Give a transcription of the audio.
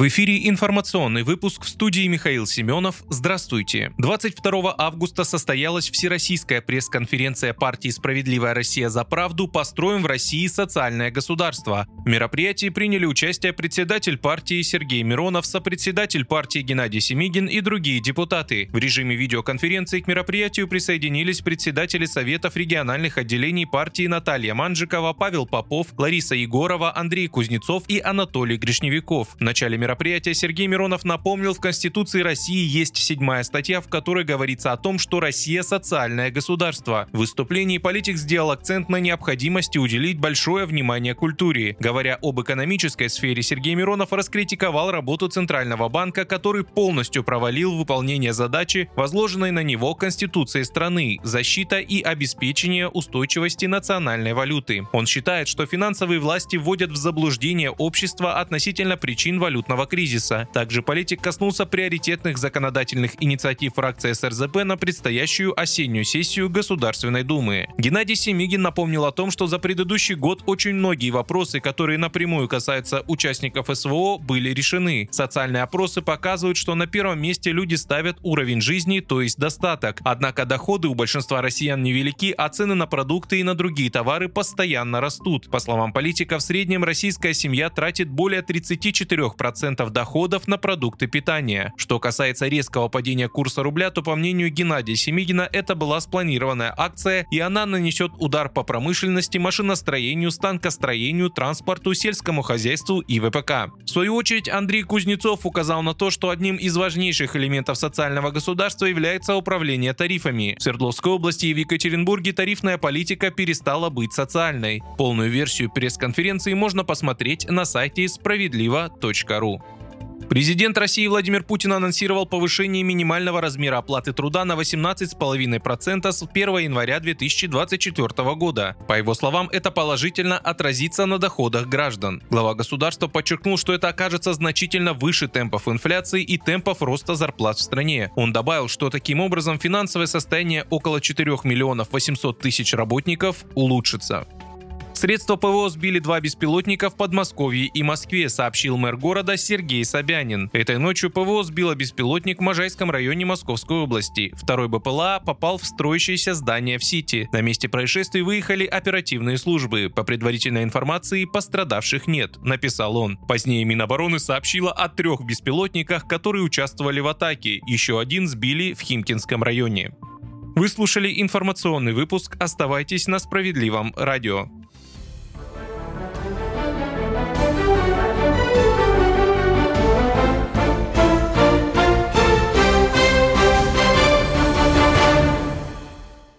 В эфире информационный выпуск в студии Михаил Семенов. Здравствуйте. 22 августа состоялась Всероссийская пресс-конференция партии «Справедливая Россия за правду. Построим в России социальное государство». В мероприятии приняли участие председатель партии Сергей Миронов, сопредседатель партии Геннадий Семигин и другие депутаты. В режиме видеоконференции к мероприятию присоединились председатели Советов региональных отделений партии Наталья Манжикова, Павел Попов, Лариса Егорова, Андрей Кузнецов и Анатолий Гришневиков. В начале мероприятия мероприятия Сергей Миронов напомнил, в Конституции России есть седьмая статья, в которой говорится о том, что Россия – социальное государство. В выступлении политик сделал акцент на необходимости уделить большое внимание культуре. Говоря об экономической сфере, Сергей Миронов раскритиковал работу Центрального банка, который полностью провалил выполнение задачи, возложенной на него Конституцией страны – защита и обеспечение устойчивости национальной валюты. Он считает, что финансовые власти вводят в заблуждение общество относительно причин валютного глобального кризиса. Также политик коснулся приоритетных законодательных инициатив фракции СРЗП на предстоящую осеннюю сессию Государственной Думы. Геннадий Семигин напомнил о том, что за предыдущий год очень многие вопросы, которые напрямую касаются участников СВО, были решены. Социальные опросы показывают, что на первом месте люди ставят уровень жизни, то есть достаток. Однако доходы у большинства россиян невелики, а цены на продукты и на другие товары постоянно растут. По словам политика, в среднем российская семья тратит более 34% 10% доходов на продукты питания. Что касается резкого падения курса рубля, то по мнению Геннадия Семигина это была спланированная акция, и она нанесет удар по промышленности, машиностроению, станкостроению, транспорту, сельскому хозяйству и ВПК. В свою очередь Андрей Кузнецов указал на то, что одним из важнейших элементов социального государства является управление тарифами. В Свердловской области и в Екатеринбурге тарифная политика перестала быть социальной. Полную версию пресс-конференции можно посмотреть на сайте справедливо.ру. Президент России Владимир Путин анонсировал повышение минимального размера оплаты труда на 18,5% с 1 января 2024 года. По его словам, это положительно отразится на доходах граждан. Глава государства подчеркнул, что это окажется значительно выше темпов инфляции и темпов роста зарплат в стране. Он добавил, что таким образом финансовое состояние около 4 миллионов 800 тысяч работников улучшится. Средства ПВО сбили два беспилотника в Подмосковье и Москве, сообщил мэр города Сергей Собянин. Этой ночью ПВО сбило беспилотник в Можайском районе Московской области. Второй БПЛА попал в строящееся здание в Сити. На месте происшествия выехали оперативные службы. По предварительной информации пострадавших нет, написал он. Позднее Минобороны сообщила о трех беспилотниках, которые участвовали в атаке. Еще один сбили в Химкинском районе. Вы слушали информационный выпуск. Оставайтесь на справедливом радио.